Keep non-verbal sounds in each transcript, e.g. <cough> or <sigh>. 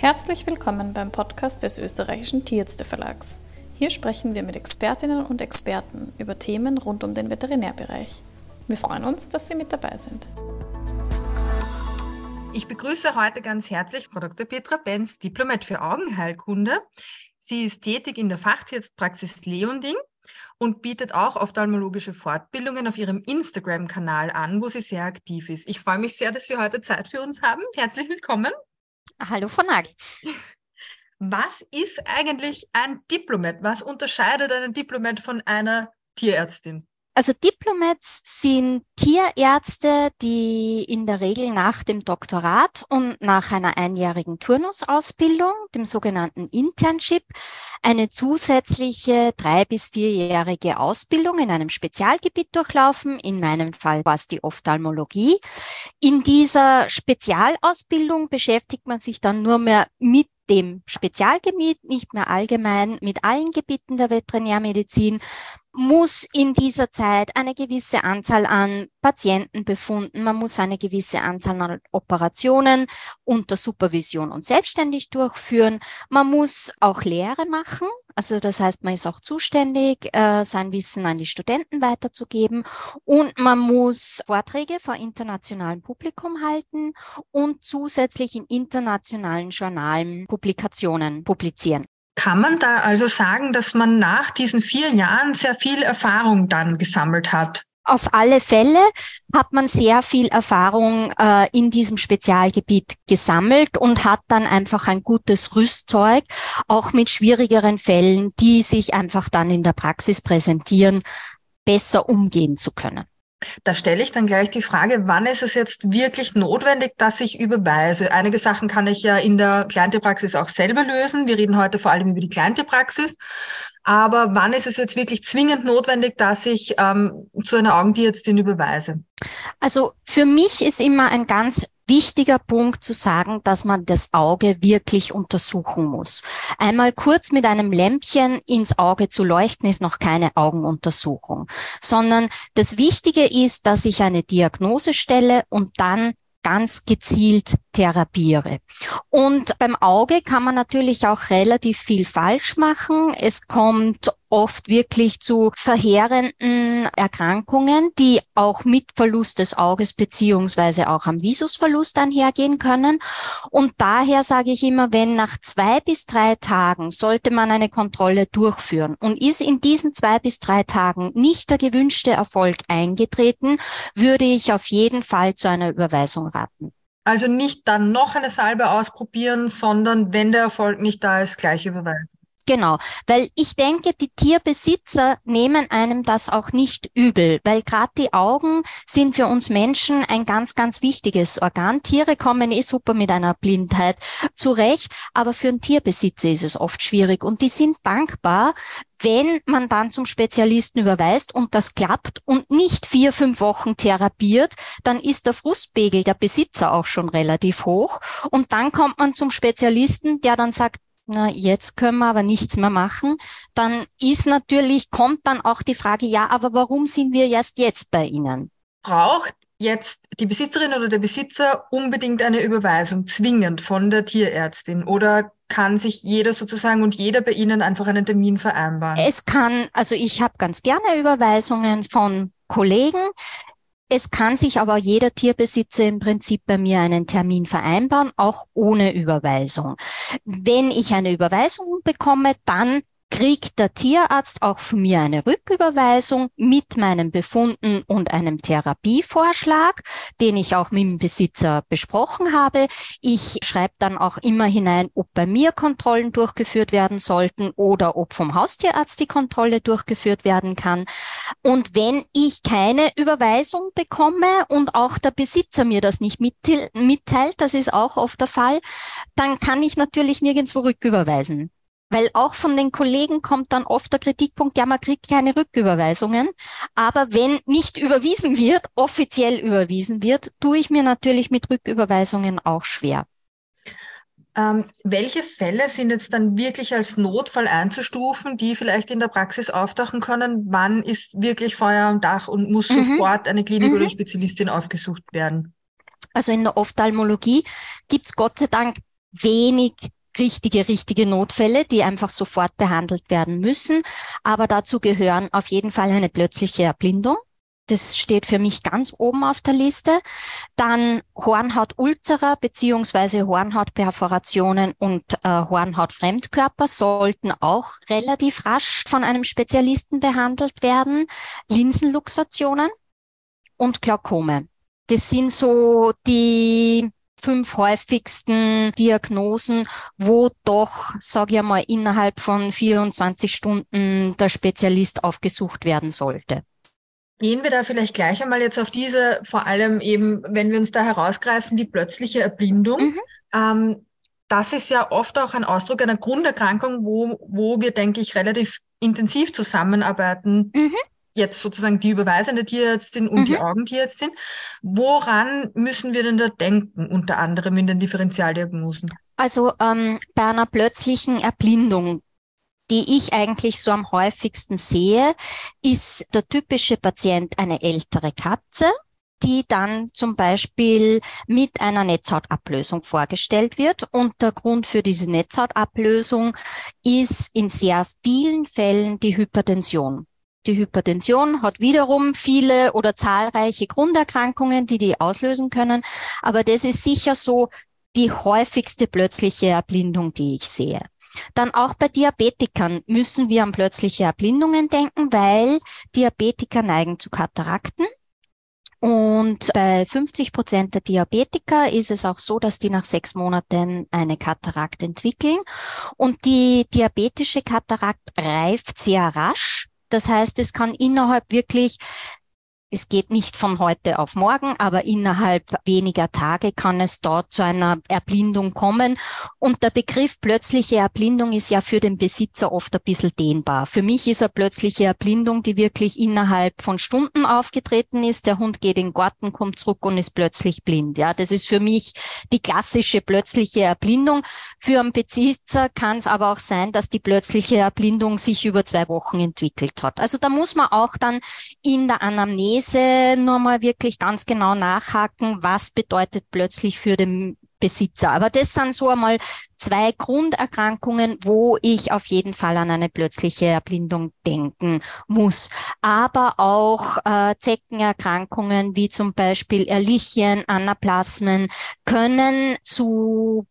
Herzlich willkommen beim Podcast des österreichischen Tierärzte Verlags. Hier sprechen wir mit Expertinnen und Experten über Themen rund um den Veterinärbereich. Wir freuen uns, dass Sie mit dabei sind. Ich begrüße heute ganz herzlich Frau Dr. Petra Benz, Diplomat für Augenheilkunde. Sie ist tätig in der Fachtierärztpraxis Leonding und bietet auch ophthalmologische Fortbildungen auf ihrem Instagram-Kanal an, wo sie sehr aktiv ist. Ich freue mich sehr, dass Sie heute Zeit für uns haben. Herzlich willkommen. Hallo Frau Nagel. Was ist eigentlich ein Diplomat? Was unterscheidet einen Diplomat von einer Tierärztin? Also Diplomats sind Tierärzte, die in der Regel nach dem Doktorat und nach einer einjährigen Turnusausbildung, dem sogenannten Internship, eine zusätzliche drei- bis vierjährige Ausbildung in einem Spezialgebiet durchlaufen. In meinem Fall war es die Ophthalmologie. In dieser Spezialausbildung beschäftigt man sich dann nur mehr mit dem Spezialgebiet, nicht mehr allgemein mit allen Gebieten der Veterinärmedizin, muss in dieser Zeit eine gewisse Anzahl an Patienten befunden, man muss eine gewisse Anzahl an Operationen unter Supervision und selbstständig durchführen, man muss auch Lehre machen, also das heißt, man ist auch zuständig, äh, sein Wissen an die Studenten weiterzugeben und man muss Vorträge vor internationalem Publikum halten und zusätzlich in internationalen Journalen Publikationen publizieren. Kann man da also sagen, dass man nach diesen vier Jahren sehr viel Erfahrung dann gesammelt hat? Auf alle Fälle hat man sehr viel Erfahrung äh, in diesem Spezialgebiet gesammelt und hat dann einfach ein gutes Rüstzeug, auch mit schwierigeren Fällen, die sich einfach dann in der Praxis präsentieren, besser umgehen zu können. Da stelle ich dann gleich die Frage, wann ist es jetzt wirklich notwendig, dass ich überweise? Einige Sachen kann ich ja in der Kleintierpraxis auch selber lösen. Wir reden heute vor allem über die Kleintierpraxis. Aber wann ist es jetzt wirklich zwingend notwendig, dass ich ähm, zu einer Augentierärztin überweise? Also für mich ist immer ein ganz wichtiger Punkt zu sagen, dass man das Auge wirklich untersuchen muss. Einmal kurz mit einem Lämpchen ins Auge zu leuchten, ist noch keine Augenuntersuchung, sondern das Wichtige ist, dass ich eine Diagnose stelle und dann ganz gezielt therapiere. Und beim Auge kann man natürlich auch relativ viel falsch machen. Es kommt oft wirklich zu verheerenden Erkrankungen, die auch mit Verlust des Auges beziehungsweise auch am Visusverlust einhergehen können. Und daher sage ich immer, wenn nach zwei bis drei Tagen sollte man eine Kontrolle durchführen und ist in diesen zwei bis drei Tagen nicht der gewünschte Erfolg eingetreten, würde ich auf jeden Fall zu einer Überweisung raten. Also nicht dann noch eine Salbe ausprobieren, sondern wenn der Erfolg nicht da ist, gleich überweisen. Genau, weil ich denke, die Tierbesitzer nehmen einem das auch nicht übel, weil gerade die Augen sind für uns Menschen ein ganz, ganz wichtiges Organ. Tiere kommen eh super mit einer Blindheit zurecht, aber für einen Tierbesitzer ist es oft schwierig und die sind dankbar, wenn man dann zum Spezialisten überweist und das klappt und nicht vier, fünf Wochen therapiert, dann ist der Frustpegel der Besitzer auch schon relativ hoch. Und dann kommt man zum Spezialisten, der dann sagt, na, jetzt können wir aber nichts mehr machen, dann ist natürlich, kommt dann auch die Frage, ja, aber warum sind wir erst jetzt bei Ihnen? Braucht jetzt die Besitzerin oder der Besitzer unbedingt eine Überweisung zwingend von der Tierärztin oder kann sich jeder sozusagen und jeder bei Ihnen einfach einen Termin vereinbaren? Es kann, also ich habe ganz gerne Überweisungen von Kollegen. Es kann sich aber jeder Tierbesitzer im Prinzip bei mir einen Termin vereinbaren, auch ohne Überweisung. Wenn ich eine Überweisung bekomme, dann kriegt der Tierarzt auch von mir eine Rücküberweisung mit meinen Befunden und einem Therapievorschlag, den ich auch mit dem Besitzer besprochen habe. Ich schreibe dann auch immer hinein, ob bei mir Kontrollen durchgeführt werden sollten oder ob vom Haustierarzt die Kontrolle durchgeführt werden kann. Und wenn ich keine Überweisung bekomme und auch der Besitzer mir das nicht mitteilt, das ist auch oft der Fall, dann kann ich natürlich nirgendwo rücküberweisen. Weil auch von den Kollegen kommt dann oft der Kritikpunkt, ja, man kriegt keine Rücküberweisungen. Aber wenn nicht überwiesen wird, offiziell überwiesen wird, tue ich mir natürlich mit Rücküberweisungen auch schwer. Ähm, welche Fälle sind jetzt dann wirklich als Notfall einzustufen, die vielleicht in der Praxis auftauchen können? Wann ist wirklich Feuer am Dach und muss mhm. sofort eine Klinik mhm. oder Spezialistin aufgesucht werden? Also in der Ophthalmologie gibt's Gott sei Dank wenig richtige, richtige Notfälle, die einfach sofort behandelt werden müssen. Aber dazu gehören auf jeden Fall eine plötzliche Erblindung. Das steht für mich ganz oben auf der Liste. Dann Hornhautulzera beziehungsweise Hornhautperforationen und äh, Hornhautfremdkörper sollten auch relativ rasch von einem Spezialisten behandelt werden. Linsenluxationen und Glaukome. Das sind so die fünf häufigsten Diagnosen, wo doch, sage ich mal, innerhalb von 24 Stunden der Spezialist aufgesucht werden sollte. Gehen wir da vielleicht gleich einmal jetzt auf diese, vor allem eben, wenn wir uns da herausgreifen, die plötzliche Erblindung. Mhm. Ähm, das ist ja oft auch ein Ausdruck einer Grunderkrankung, wo, wo wir, denke ich, relativ intensiv zusammenarbeiten. Mhm. Jetzt sozusagen die überweisende Tierärztin und mhm. die Augentierärztin. Woran müssen wir denn da denken, unter anderem in den Differentialdiagnosen? Also ähm, bei einer plötzlichen Erblindung die ich eigentlich so am häufigsten sehe, ist der typische Patient eine ältere Katze, die dann zum Beispiel mit einer Netzhautablösung vorgestellt wird. Und der Grund für diese Netzhautablösung ist in sehr vielen Fällen die Hypertension. Die Hypertension hat wiederum viele oder zahlreiche Grunderkrankungen, die die auslösen können. Aber das ist sicher so die häufigste plötzliche Erblindung, die ich sehe. Dann auch bei Diabetikern müssen wir an plötzliche Erblindungen denken, weil Diabetiker neigen zu Katarakten. Und bei 50 Prozent der Diabetiker ist es auch so, dass die nach sechs Monaten eine Katarakt entwickeln. Und die diabetische Katarakt reift sehr rasch. Das heißt, es kann innerhalb wirklich es geht nicht von heute auf morgen, aber innerhalb weniger Tage kann es dort zu einer Erblindung kommen. Und der Begriff plötzliche Erblindung ist ja für den Besitzer oft ein bisschen dehnbar. Für mich ist eine plötzliche Erblindung, die wirklich innerhalb von Stunden aufgetreten ist. Der Hund geht in den Garten, kommt zurück und ist plötzlich blind. Ja, das ist für mich die klassische plötzliche Erblindung. Für einen Besitzer kann es aber auch sein, dass die plötzliche Erblindung sich über zwei Wochen entwickelt hat. Also da muss man auch dann in der Anamnese Lese nur mal wirklich ganz genau nachhaken, was bedeutet plötzlich für den Besitzer. Aber das sind so einmal zwei Grunderkrankungen, wo ich auf jeden Fall an eine plötzliche Erblindung denken muss. Aber auch äh, Zeckenerkrankungen wie zum Beispiel Erlichien, Anaplasmen können zu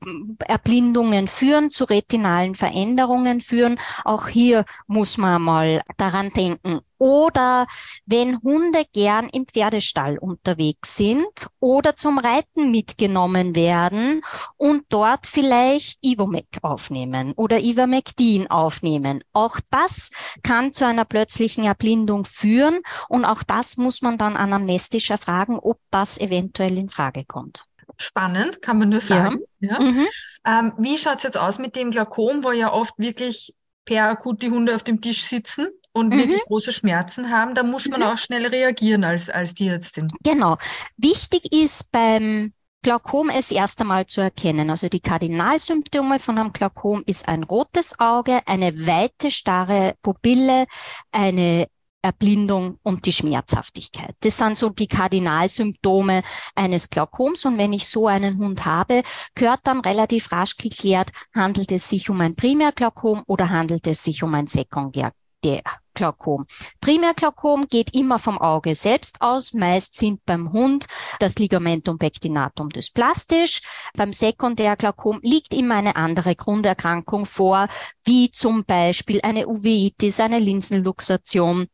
Erblindungen führen, zu retinalen Veränderungen führen. Auch hier muss man mal daran denken. Oder wenn Hunde gern im Pferdestall unterwegs sind oder zum Reiten mitgenommen werden und dort vielleicht Ivomec aufnehmen oder Ivermectin aufnehmen. Auch das kann zu einer plötzlichen Erblindung führen und auch das muss man dann anamnestisch erfragen, ob das eventuell in Frage kommt. Spannend, kann man nur sagen. Ja. ja. Mhm. Ähm, wie schaut's jetzt aus mit dem Glaukom, wo ja oft wirklich per akut die Hunde auf dem Tisch sitzen und mhm. wirklich große Schmerzen haben, da muss man mhm. auch schnell reagieren als, als Tierärztin. Genau. Wichtig ist beim Glaukom ist erst einmal zu erkennen. Also die Kardinalsymptome von einem Glaukom ist ein rotes Auge, eine weite, starre Pupille, eine Erblindung und die Schmerzhaftigkeit. Das sind so die Kardinalsymptome eines Glaukoms. Und wenn ich so einen Hund habe, gehört dann relativ rasch geklärt, handelt es sich um ein Primärglaukom oder handelt es sich um ein Sekundär der Glaukom. Primärglaukom geht immer vom Auge selbst aus. Meist sind beim Hund das Ligamentum pectinatum dysplastisch. Beim Sekundärglaukom liegt immer eine andere Grunderkrankung vor, wie zum Beispiel eine Uveitis, eine Linsenluxation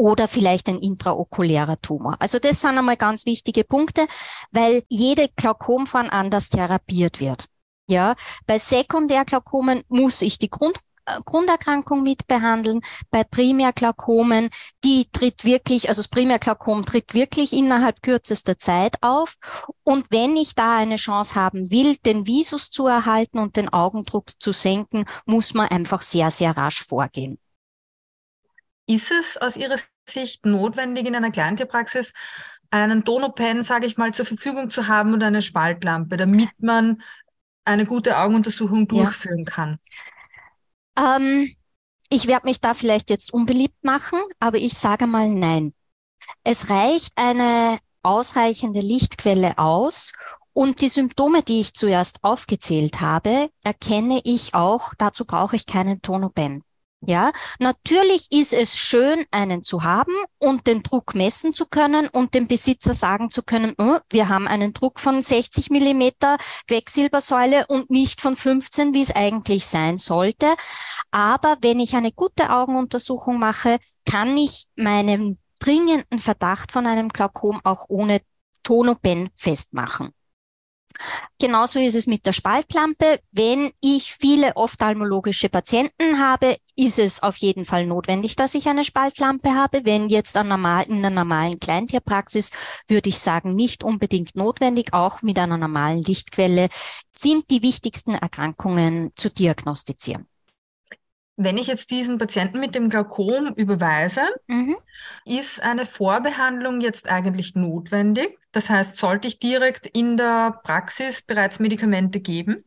oder vielleicht ein intraokulärer Tumor. Also das sind einmal ganz wichtige Punkte, weil jede Glaukomform anders therapiert wird. Ja, bei Sekundärglaukomen muss ich die Grund Grunderkrankung mit behandeln. Bei Primärglaukomen, die tritt wirklich, also das Primärglaukom tritt wirklich innerhalb kürzester Zeit auf. Und wenn ich da eine Chance haben will, den Visus zu erhalten und den Augendruck zu senken, muss man einfach sehr, sehr rasch vorgehen. Ist es aus Ihrer Sicht notwendig, in einer Kleintierpraxis einen Donopen, sage ich mal, zur Verfügung zu haben und eine Spaltlampe, damit man eine gute Augenuntersuchung durchführen ja. kann? Ähm, ich werde mich da vielleicht jetzt unbeliebt machen, aber ich sage mal nein. Es reicht eine ausreichende Lichtquelle aus, Und die Symptome, die ich zuerst aufgezählt habe, erkenne ich auch, dazu brauche ich keinen Tonopen. Ja, natürlich ist es schön, einen zu haben und den Druck messen zu können und dem Besitzer sagen zu können, oh, wir haben einen Druck von 60 Millimeter Quecksilbersäule und nicht von 15, wie es eigentlich sein sollte. Aber wenn ich eine gute Augenuntersuchung mache, kann ich meinen dringenden Verdacht von einem Glaukom auch ohne Tonopen festmachen. Genauso ist es mit der Spaltlampe. Wenn ich viele ophthalmologische Patienten habe, ist es auf jeden Fall notwendig, dass ich eine Spaltlampe habe. Wenn jetzt an normal, in einer normalen Kleintierpraxis, würde ich sagen, nicht unbedingt notwendig. Auch mit einer normalen Lichtquelle sind die wichtigsten Erkrankungen zu diagnostizieren. Wenn ich jetzt diesen Patienten mit dem Glaukom überweise, mhm. ist eine Vorbehandlung jetzt eigentlich notwendig? Das heißt, sollte ich direkt in der Praxis bereits Medikamente geben?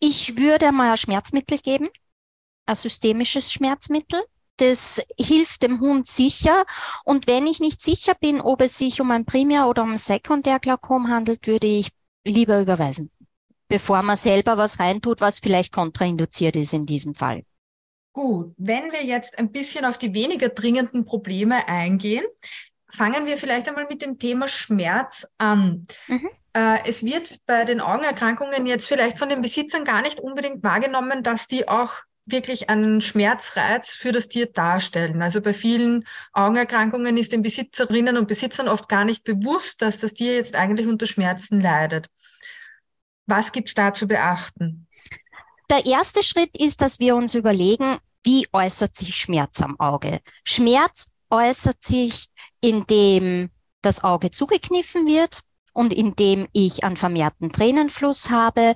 Ich würde mal ein Schmerzmittel geben, ein systemisches Schmerzmittel. Das hilft dem Hund sicher. Und wenn ich nicht sicher bin, ob es sich um ein Primär- oder um ein Sekundärglaukom handelt, würde ich lieber überweisen, bevor man selber was reintut, was vielleicht kontrainduziert ist in diesem Fall. Gut, wenn wir jetzt ein bisschen auf die weniger dringenden Probleme eingehen, fangen wir vielleicht einmal mit dem Thema Schmerz an. Mhm. Äh, es wird bei den Augenerkrankungen jetzt vielleicht von den Besitzern gar nicht unbedingt wahrgenommen, dass die auch wirklich einen Schmerzreiz für das Tier darstellen. Also bei vielen Augenerkrankungen ist den Besitzerinnen und Besitzern oft gar nicht bewusst, dass das Tier jetzt eigentlich unter Schmerzen leidet. Was gibt es da zu beachten? Der erste Schritt ist, dass wir uns überlegen, wie äußert sich Schmerz am Auge? Schmerz äußert sich, indem das Auge zugekniffen wird und indem ich einen vermehrten Tränenfluss habe,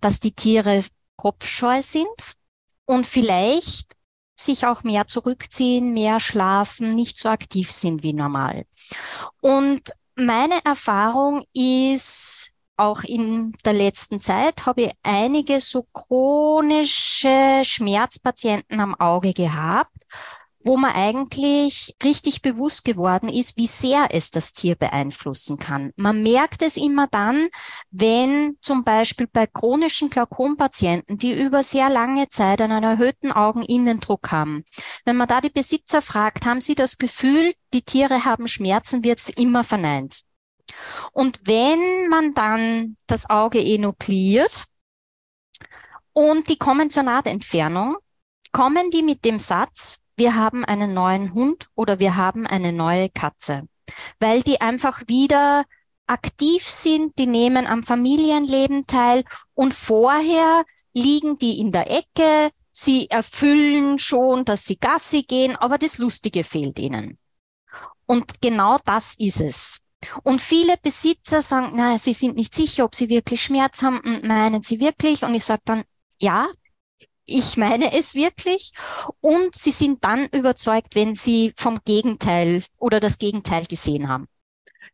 dass die Tiere kopfscheu sind und vielleicht sich auch mehr zurückziehen, mehr schlafen, nicht so aktiv sind wie normal. Und meine Erfahrung ist, auch in der letzten Zeit habe ich einige so chronische Schmerzpatienten am Auge gehabt, wo man eigentlich richtig bewusst geworden ist, wie sehr es das Tier beeinflussen kann. Man merkt es immer dann, wenn zum Beispiel bei chronischen Glaukompatienten, die über sehr lange Zeit einen erhöhten Augeninnendruck haben, wenn man da die Besitzer fragt, haben sie das Gefühl, die Tiere haben Schmerzen, wird es immer verneint. Und wenn man dann das Auge enukliert und die kommen zur Nahtentfernung, kommen die mit dem Satz, wir haben einen neuen Hund oder wir haben eine neue Katze, weil die einfach wieder aktiv sind, die nehmen am Familienleben teil und vorher liegen die in der Ecke, sie erfüllen schon, dass sie Gassi gehen, aber das Lustige fehlt ihnen. Und genau das ist es. Und viele Besitzer sagen, na, sie sind nicht sicher, ob sie wirklich Schmerz haben und meinen sie wirklich. Und ich sage dann, ja, ich meine es wirklich. Und sie sind dann überzeugt, wenn sie vom Gegenteil oder das Gegenteil gesehen haben.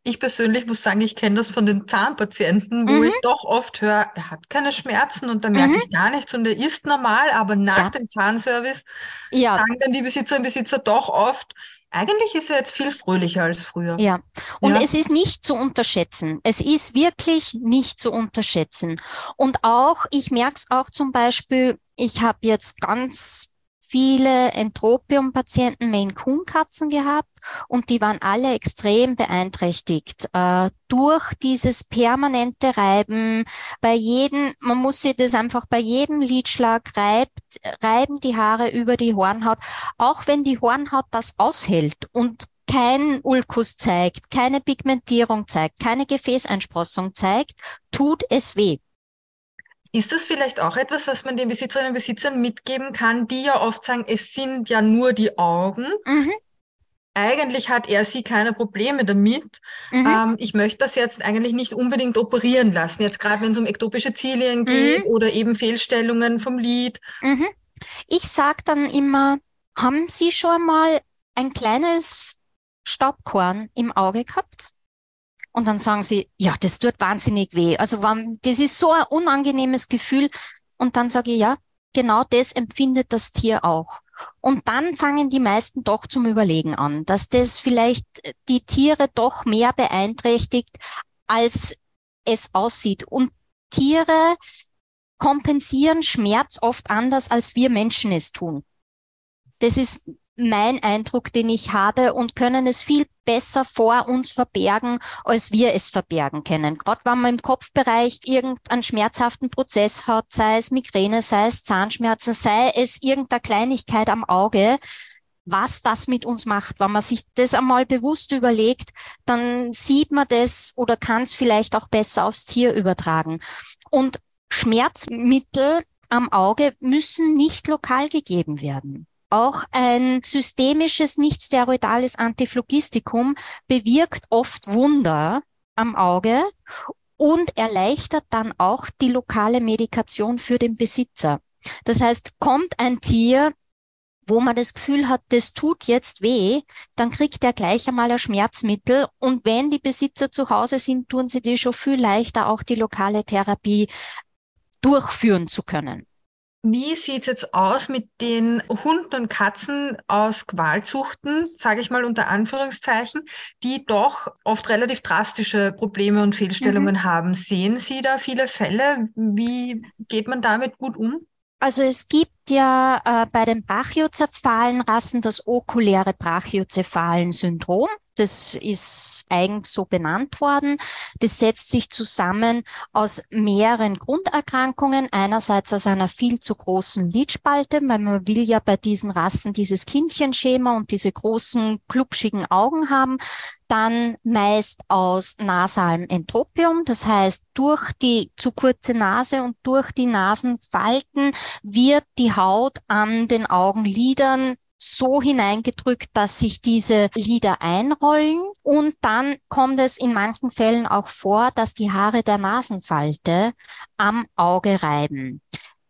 Ich persönlich muss sagen, ich kenne das von den Zahnpatienten, wo mhm. ich doch oft höre, er hat keine Schmerzen und da merke mhm. ich gar nichts und er ist normal, aber nach ja. dem Zahnservice ja. sagen dann die Besitzer und Besitzer doch oft, eigentlich ist er jetzt viel fröhlicher als früher. Ja, und ja. es ist nicht zu unterschätzen. Es ist wirklich nicht zu unterschätzen. Und auch, ich merke es auch zum Beispiel, ich habe jetzt ganz viele Entropium-Patienten Maine-Coon-Katzen gehabt und die waren alle extrem beeinträchtigt äh, durch dieses permanente Reiben. Bei jedem, man muss sich das einfach bei jedem Lidschlag reibt, reiben die Haare über die Hornhaut, auch wenn die Hornhaut das aushält und kein Ulkus zeigt, keine Pigmentierung zeigt, keine Gefäßeinsprossung zeigt, tut es weh. Ist das vielleicht auch etwas, was man den Besitzerinnen und Besitzern mitgeben kann, die ja oft sagen, es sind ja nur die Augen? Mhm. Eigentlich hat er sie keine Probleme damit. Mhm. Ähm, ich möchte das jetzt eigentlich nicht unbedingt operieren lassen, jetzt gerade wenn es um ektopische Zilien mhm. geht oder eben Fehlstellungen vom Lid. Mhm. Ich sage dann immer, haben Sie schon mal ein kleines Staubkorn im Auge gehabt? Und dann sagen sie, ja, das tut wahnsinnig weh. Also das ist so ein unangenehmes Gefühl. Und dann sage ich, ja, genau das empfindet das Tier auch. Und dann fangen die meisten doch zum Überlegen an, dass das vielleicht die Tiere doch mehr beeinträchtigt, als es aussieht. Und Tiere kompensieren Schmerz oft anders, als wir Menschen es tun. Das ist mein Eindruck, den ich habe und können es viel besser vor uns verbergen, als wir es verbergen können. Gerade wenn man im Kopfbereich irgendeinen schmerzhaften Prozess hat, sei es Migräne, sei es Zahnschmerzen, sei es irgendeine Kleinigkeit am Auge, was das mit uns macht. Wenn man sich das einmal bewusst überlegt, dann sieht man das oder kann es vielleicht auch besser aufs Tier übertragen. Und Schmerzmittel am Auge müssen nicht lokal gegeben werden. Auch ein systemisches, nicht steroidales Antiphlogistikum bewirkt oft Wunder am Auge und erleichtert dann auch die lokale Medikation für den Besitzer. Das heißt, kommt ein Tier, wo man das Gefühl hat, das tut jetzt weh, dann kriegt er gleich einmal ein Schmerzmittel. Und wenn die Besitzer zu Hause sind, tun sie dir schon viel leichter, auch die lokale Therapie durchführen zu können. Wie sieht es jetzt aus mit den Hunden und Katzen aus Qualzuchten, sage ich mal unter Anführungszeichen, die doch oft relativ drastische Probleme und Fehlstellungen mhm. haben? Sehen Sie da viele Fälle? Wie geht man damit gut um? Also es gibt ja äh, bei den Brachiozephalen-Rassen das okuläre Brachiozephalen-Syndrom. Das ist eigens so benannt worden. Das setzt sich zusammen aus mehreren Grunderkrankungen. Einerseits aus einer viel zu großen Lidspalte, weil man will ja bei diesen Rassen dieses Kindchenschema und diese großen, klubschigen Augen haben dann meist aus nasalem Entropium, das heißt durch die zu kurze Nase und durch die Nasenfalten wird die Haut an den Augenlidern so hineingedrückt, dass sich diese Lider einrollen und dann kommt es in manchen Fällen auch vor, dass die Haare der Nasenfalte am Auge reiben.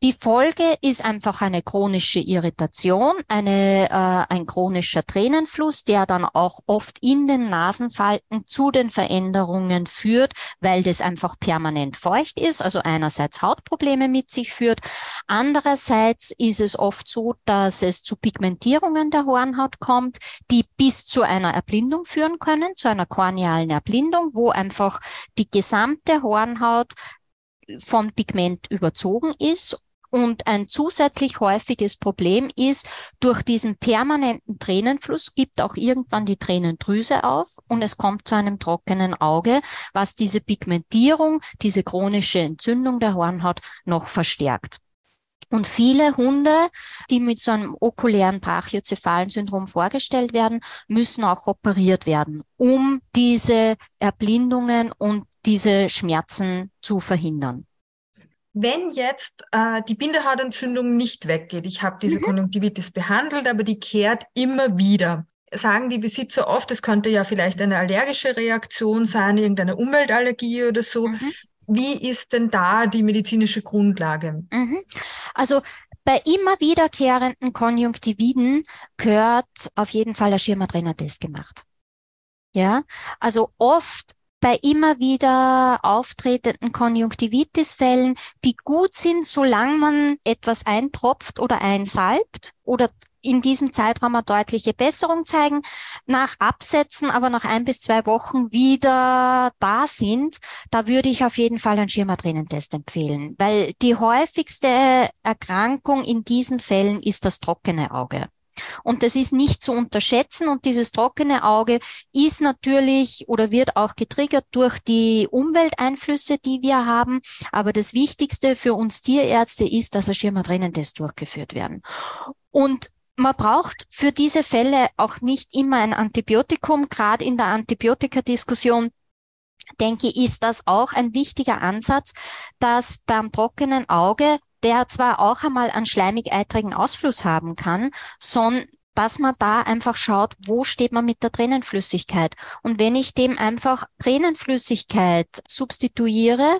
Die Folge ist einfach eine chronische Irritation, eine, äh, ein chronischer Tränenfluss, der dann auch oft in den Nasenfalten zu den Veränderungen führt, weil das einfach permanent feucht ist, also einerseits Hautprobleme mit sich führt. Andererseits ist es oft so, dass es zu Pigmentierungen der Hornhaut kommt, die bis zu einer Erblindung führen können, zu einer kornealen Erblindung, wo einfach die gesamte Hornhaut von Pigment überzogen ist und ein zusätzlich häufiges Problem ist, durch diesen permanenten Tränenfluss gibt auch irgendwann die Tränendrüse auf und es kommt zu einem trockenen Auge, was diese Pigmentierung, diese chronische Entzündung der Hornhaut noch verstärkt. Und viele Hunde, die mit so einem okulären Brachiozephalen-Syndrom vorgestellt werden, müssen auch operiert werden, um diese Erblindungen und diese Schmerzen zu verhindern. Wenn jetzt äh, die Bindehautentzündung nicht weggeht, ich habe diese mhm. Konjunktivitis behandelt, aber die kehrt immer wieder, sagen die Besitzer oft, es könnte ja vielleicht eine allergische Reaktion sein, irgendeine Umweltallergie oder so. Mhm. Wie ist denn da die medizinische Grundlage? Mhm. Also bei immer wiederkehrenden Konjunktividen gehört auf jeden Fall ein Schirmadrenner-Test gemacht. Ja, also oft bei immer wieder auftretenden Konjunktivitisfällen, die gut sind, solange man etwas eintropft oder einsalbt oder in diesem Zeitraum eine deutliche Besserung zeigen, nach Absetzen aber nach ein bis zwei Wochen wieder da sind, da würde ich auf jeden Fall einen Schirmadrenentest empfehlen, weil die häufigste Erkrankung in diesen Fällen ist das trockene Auge. Und das ist nicht zu unterschätzen. Und dieses trockene Auge ist natürlich oder wird auch getriggert durch die Umwelteinflüsse, die wir haben. Aber das Wichtigste für uns Tierärzte ist, dass ein Schirmadrenentest durchgeführt werden. Und man braucht für diese Fälle auch nicht immer ein Antibiotikum. Gerade in der Antibiotikadiskussion denke ich, ist das auch ein wichtiger Ansatz, dass beim trockenen Auge der zwar auch einmal einen schleimig-eitrigen Ausfluss haben kann, sondern dass man da einfach schaut, wo steht man mit der Tränenflüssigkeit. Und wenn ich dem einfach Tränenflüssigkeit substituiere,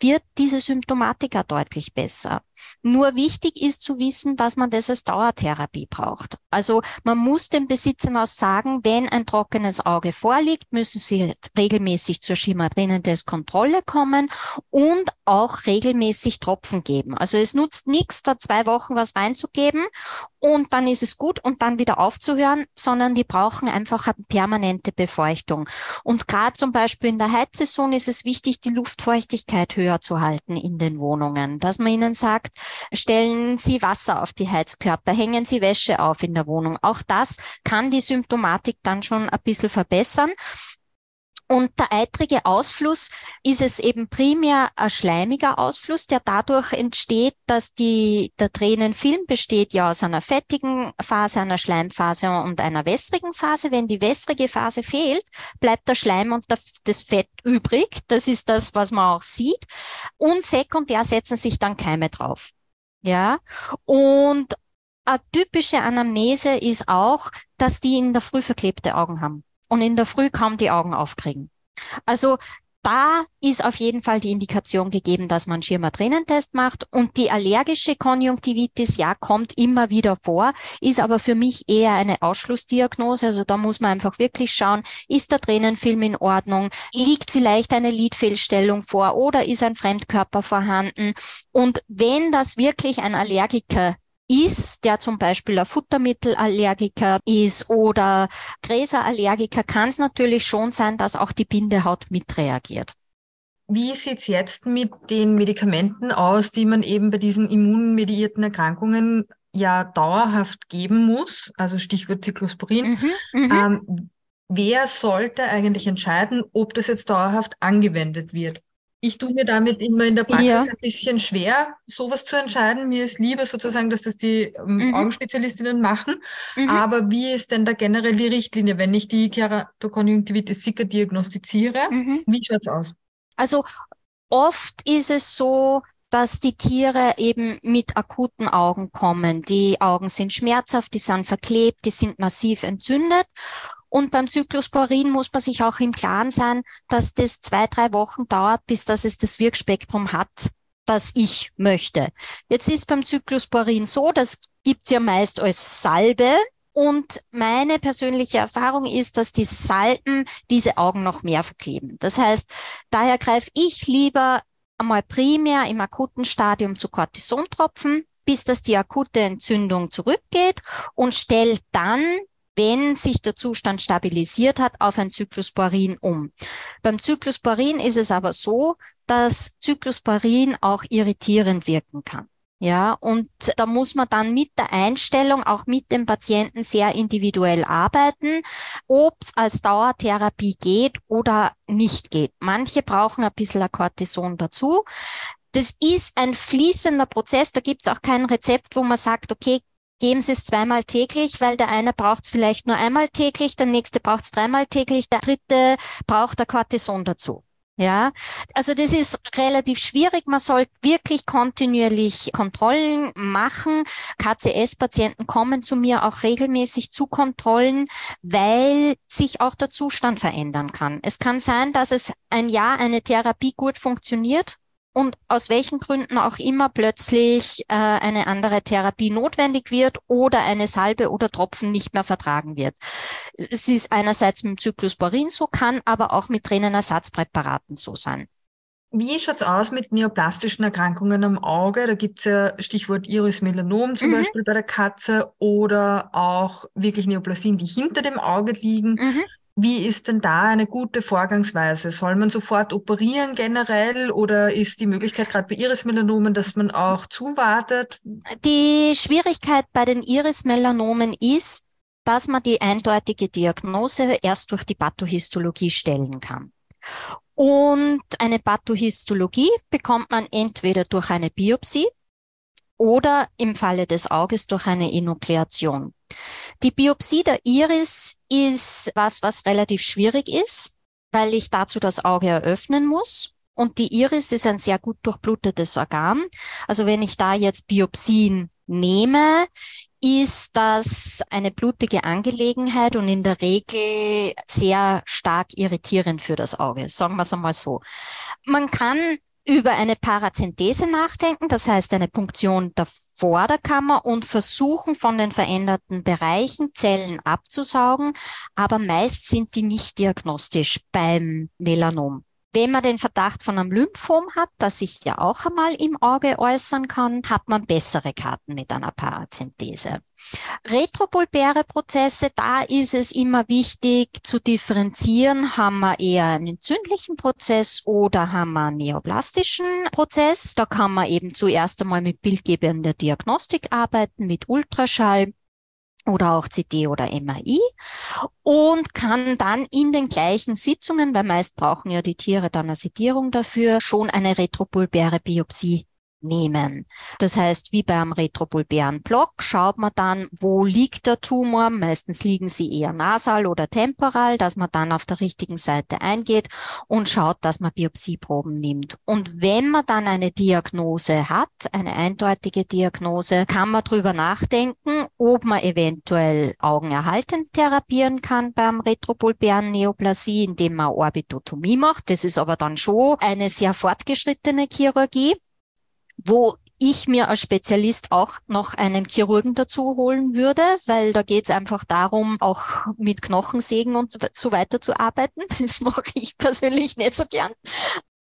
wird diese Symptomatika deutlich besser. Nur wichtig ist zu wissen, dass man das als Dauertherapie braucht. Also man muss den Besitzern auch sagen, wenn ein trockenes Auge vorliegt, müssen sie regelmäßig zur Schimmertränentest-Kontrolle kommen und auch regelmäßig Tropfen geben. Also es nutzt nichts, da zwei Wochen was reinzugeben und dann ist es gut und dann wieder aufzuhören, sondern die brauchen einfach eine permanente Befeuchtung. Und gerade zum Beispiel in der Heizsaison ist es wichtig, die Luftfeuchtigkeit höher zu halten in den Wohnungen, dass man ihnen sagt, stellen Sie Wasser auf die Heizkörper, hängen Sie Wäsche auf in der Wohnung. Auch das kann die Symptomatik dann schon ein bisschen verbessern. Und der eitrige Ausfluss ist es eben primär ein schleimiger Ausfluss, der dadurch entsteht, dass die, der Tränenfilm besteht ja aus einer fettigen Phase, einer Schleimphase und einer wässrigen Phase. Wenn die wässrige Phase fehlt, bleibt der Schleim und das Fett übrig. Das ist das, was man auch sieht. Und sekundär setzen sich dann Keime drauf. Ja. Und eine typische Anamnese ist auch, dass die in der Früh verklebte Augen haben und in der Früh kaum die Augen aufkriegen. Also da ist auf jeden Fall die Indikation gegeben, dass man Schirmer-Tränentest macht. Und die allergische Konjunktivitis, ja, kommt immer wieder vor, ist aber für mich eher eine Ausschlussdiagnose. Also da muss man einfach wirklich schauen, ist der Tränenfilm in Ordnung? Liegt vielleicht eine Lidfehlstellung vor oder ist ein Fremdkörper vorhanden? Und wenn das wirklich ein Allergiker ist, der zum Beispiel ein Futtermittelallergiker ist oder Gräserallergiker, kann es natürlich schon sein, dass auch die Bindehaut mitreagiert. Wie sieht's jetzt mit den Medikamenten aus, die man eben bei diesen immunmediierten Erkrankungen ja dauerhaft geben muss? Also Stichwort Cyclosporin. Mhm, mhm. ähm, wer sollte eigentlich entscheiden, ob das jetzt dauerhaft angewendet wird? Ich tue mir damit immer in der Praxis ja. ein bisschen schwer, sowas zu entscheiden. Mir ist lieber sozusagen, dass das die ähm, mhm. Augenspezialistinnen machen. Mhm. Aber wie ist denn da generell die Richtlinie, wenn ich die Keratokonjunktivitis sicker diagnostiziere? Mhm. Wie schaut's aus? Also oft ist es so, dass die Tiere eben mit akuten Augen kommen. Die Augen sind schmerzhaft, die sind verklebt, die sind massiv entzündet. Und beim Zyklosporin muss man sich auch im Klaren sein, dass das zwei, drei Wochen dauert, bis dass es das Wirkspektrum hat, das ich möchte. Jetzt ist beim Zyklosporin so, das gibt's ja meist als Salbe. Und meine persönliche Erfahrung ist, dass die Salben diese Augen noch mehr verkleben. Das heißt, daher greife ich lieber einmal primär im akuten Stadium zu Cortisontropfen, bis dass die akute Entzündung zurückgeht und stelle dann wenn sich der Zustand stabilisiert hat, auf ein Zyklosporin um. Beim Zyklosporin ist es aber so, dass Zyklosporin auch irritierend wirken kann. Ja, und da muss man dann mit der Einstellung auch mit dem Patienten sehr individuell arbeiten, ob es als Dauertherapie geht oder nicht geht. Manche brauchen ein bisschen Cortison dazu. Das ist ein fließender Prozess, da gibt es auch kein Rezept, wo man sagt, okay, geben Sie es zweimal täglich, weil der eine braucht es vielleicht nur einmal täglich, der nächste braucht es dreimal täglich, der dritte braucht der Cortison dazu. Ja, also das ist relativ schwierig. Man sollte wirklich kontinuierlich Kontrollen machen. KCS-Patienten kommen zu mir auch regelmäßig zu Kontrollen, weil sich auch der Zustand verändern kann. Es kann sein, dass es ein Jahr eine Therapie gut funktioniert und aus welchen Gründen auch immer plötzlich äh, eine andere Therapie notwendig wird oder eine Salbe oder Tropfen nicht mehr vertragen wird. Es ist einerseits mit Cyclosporin so, kann aber auch mit Tränenersatzpräparaten so sein. Wie schaut's aus mit neoplastischen Erkrankungen am Auge? Da gibt's ja Stichwort Iris-Melanom zum mhm. Beispiel bei der Katze oder auch wirklich Neoplasien, die hinter dem Auge liegen. Mhm. Wie ist denn da eine gute Vorgangsweise? Soll man sofort operieren generell oder ist die Möglichkeit gerade bei Irismelanomen, dass man auch zuwartet? Die Schwierigkeit bei den Irismelanomen ist, dass man die eindeutige Diagnose erst durch die Pathohistologie stellen kann. Und eine Pathohistologie bekommt man entweder durch eine Biopsie oder im Falle des Auges durch eine Enukleation. Die Biopsie der Iris ist was, was relativ schwierig ist, weil ich dazu das Auge eröffnen muss. Und die Iris ist ein sehr gut durchblutetes Organ. Also wenn ich da jetzt Biopsien nehme, ist das eine blutige Angelegenheit und in der Regel sehr stark irritierend für das Auge. Sagen wir es einmal so. Man kann über eine Parazenthese nachdenken, das heißt eine Punktion der Vorderkammer und versuchen von den veränderten Bereichen Zellen abzusaugen, aber meist sind die nicht diagnostisch beim Melanom. Wenn man den Verdacht von einem Lymphom hat, das sich ja auch einmal im Auge äußern kann, hat man bessere Karten mit einer Parazenthese. Retropulpäre Prozesse, da ist es immer wichtig zu differenzieren, haben wir eher einen entzündlichen Prozess oder haben wir einen neoplastischen Prozess. Da kann man eben zuerst einmal mit bildgebender Diagnostik arbeiten, mit Ultraschall oder auch CT oder MRI und kann dann in den gleichen Sitzungen, weil meist brauchen ja die Tiere dann eine Sedierung dafür, schon eine retropulpäre Biopsie nehmen. Das heißt, wie beim retropulpären Block schaut man dann, wo liegt der Tumor. Meistens liegen sie eher nasal oder temporal, dass man dann auf der richtigen Seite eingeht und schaut, dass man Biopsieproben nimmt. Und wenn man dann eine Diagnose hat, eine eindeutige Diagnose, kann man drüber nachdenken, ob man eventuell augenerhaltend therapieren kann beim retropulpären Neoplasie, indem man Orbitotomie macht. Das ist aber dann schon eine sehr fortgeschrittene Chirurgie wo ich mir als Spezialist auch noch einen Chirurgen dazu holen würde, weil da geht es einfach darum, auch mit Knochensägen und so weiter zu arbeiten. <laughs> Das mache ich persönlich nicht so gern.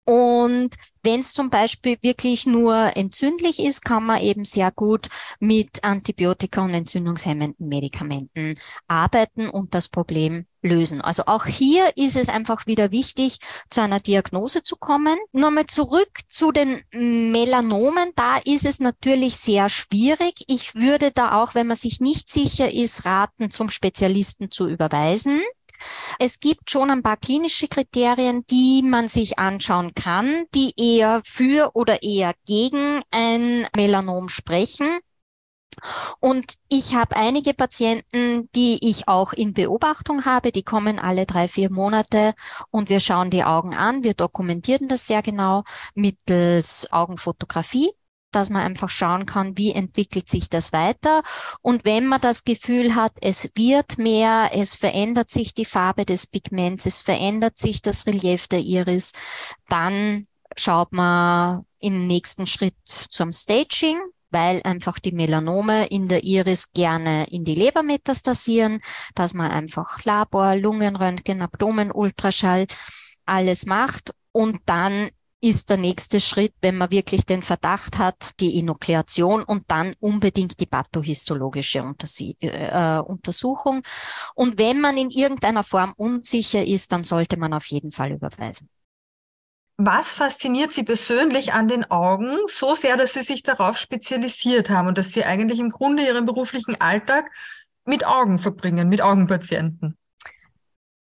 Und wenn es zum Beispiel wirklich nur entzündlich ist, kann man eben sehr gut mit Antibiotika und entzündungshemmenden Medikamenten arbeiten und das Problem lösen. Also auch hier ist es einfach wieder wichtig, zu einer Diagnose zu kommen. Nochmal zurück zu den Melanomen. Da ist es natürlich sehr schwierig. Ich würde da auch, wenn man sich nicht sicher ist, raten, zum Spezialisten zu überweisen. Es gibt schon ein paar klinische Kriterien, die man sich anschauen kann, die eher für oder eher gegen ein Melanom sprechen. Und ich habe einige Patienten, die ich auch in Beobachtung habe, die kommen alle drei, vier Monate und wir schauen die Augen an. Wir dokumentieren das sehr genau mittels Augenfotografie dass man einfach schauen kann, wie entwickelt sich das weiter. Und wenn man das Gefühl hat, es wird mehr, es verändert sich die Farbe des Pigments, es verändert sich das Relief der Iris, dann schaut man im nächsten Schritt zum Staging, weil einfach die Melanome in der Iris gerne in die Leber metastasieren, dass man einfach Labor, Lungenröntgen, Abdomenultraschall alles macht und dann ist der nächste Schritt, wenn man wirklich den Verdacht hat, die Enukleation und dann unbedingt die pathohistologische Untersie äh, Untersuchung. Und wenn man in irgendeiner Form unsicher ist, dann sollte man auf jeden Fall überweisen. Was fasziniert Sie persönlich an den Augen so sehr, dass Sie sich darauf spezialisiert haben und dass Sie eigentlich im Grunde Ihren beruflichen Alltag mit Augen verbringen, mit Augenpatienten?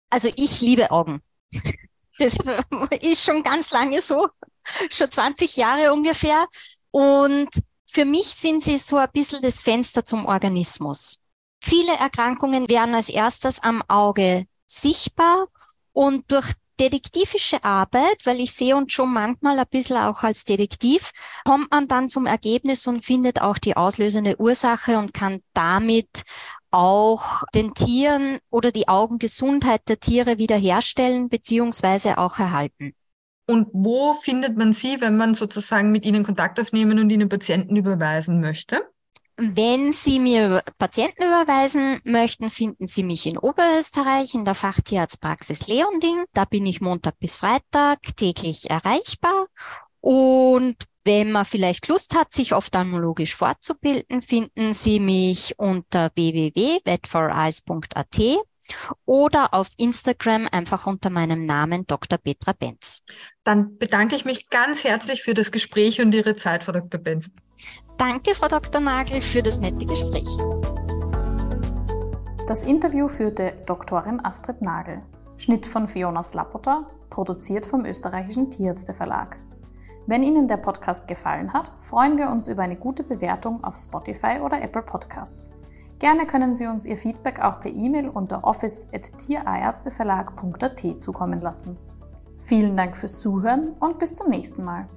Also ich liebe Augen. <laughs> Das <laughs> ist schon ganz lange so, schon 20 Jahre ungefähr. Und für mich sind sie so ein bisschen das Fenster zum Organismus. Viele Erkrankungen werden als erstes am Auge sichtbar und durch detektivische Arbeit, weil ich sehe uns schon manchmal ein bisschen auch als Detektiv, kommt man dann zum Ergebnis und findet auch die auslösende Ursache und kann damit auch den Tieren oder die Augengesundheit der Tiere wiederherstellen beziehungsweise auch erhalten. Und wo findet man Sie, wenn man sozusagen mit Ihnen Kontakt aufnehmen und Ihnen Patienten überweisen möchte? Wenn Sie mir Patienten überweisen möchten, finden Sie mich in Oberösterreich in der Fachtierarztpraxis Leonding. Da bin ich Montag bis Freitag täglich erreichbar. Und wenn man vielleicht Lust hat, sich ophthalmologisch fortzubilden, finden Sie mich unter www.vetforeyes.at oder auf Instagram einfach unter meinem Namen Dr. Petra Benz. Dann bedanke ich mich ganz herzlich für das Gespräch und Ihre Zeit, Frau Dr. Benz. Danke, Frau Dr. Nagel, für das nette Gespräch. Das Interview führte Doktorin Astrid Nagel. Schnitt von Fiona Slapota, produziert vom österreichischen Tierärzte Verlag. Wenn Ihnen der Podcast gefallen hat, freuen wir uns über eine gute Bewertung auf Spotify oder Apple Podcasts. Gerne können Sie uns Ihr Feedback auch per E-Mail unter office.tierärzteverlag.at zukommen lassen. Vielen Dank fürs Zuhören und bis zum nächsten Mal.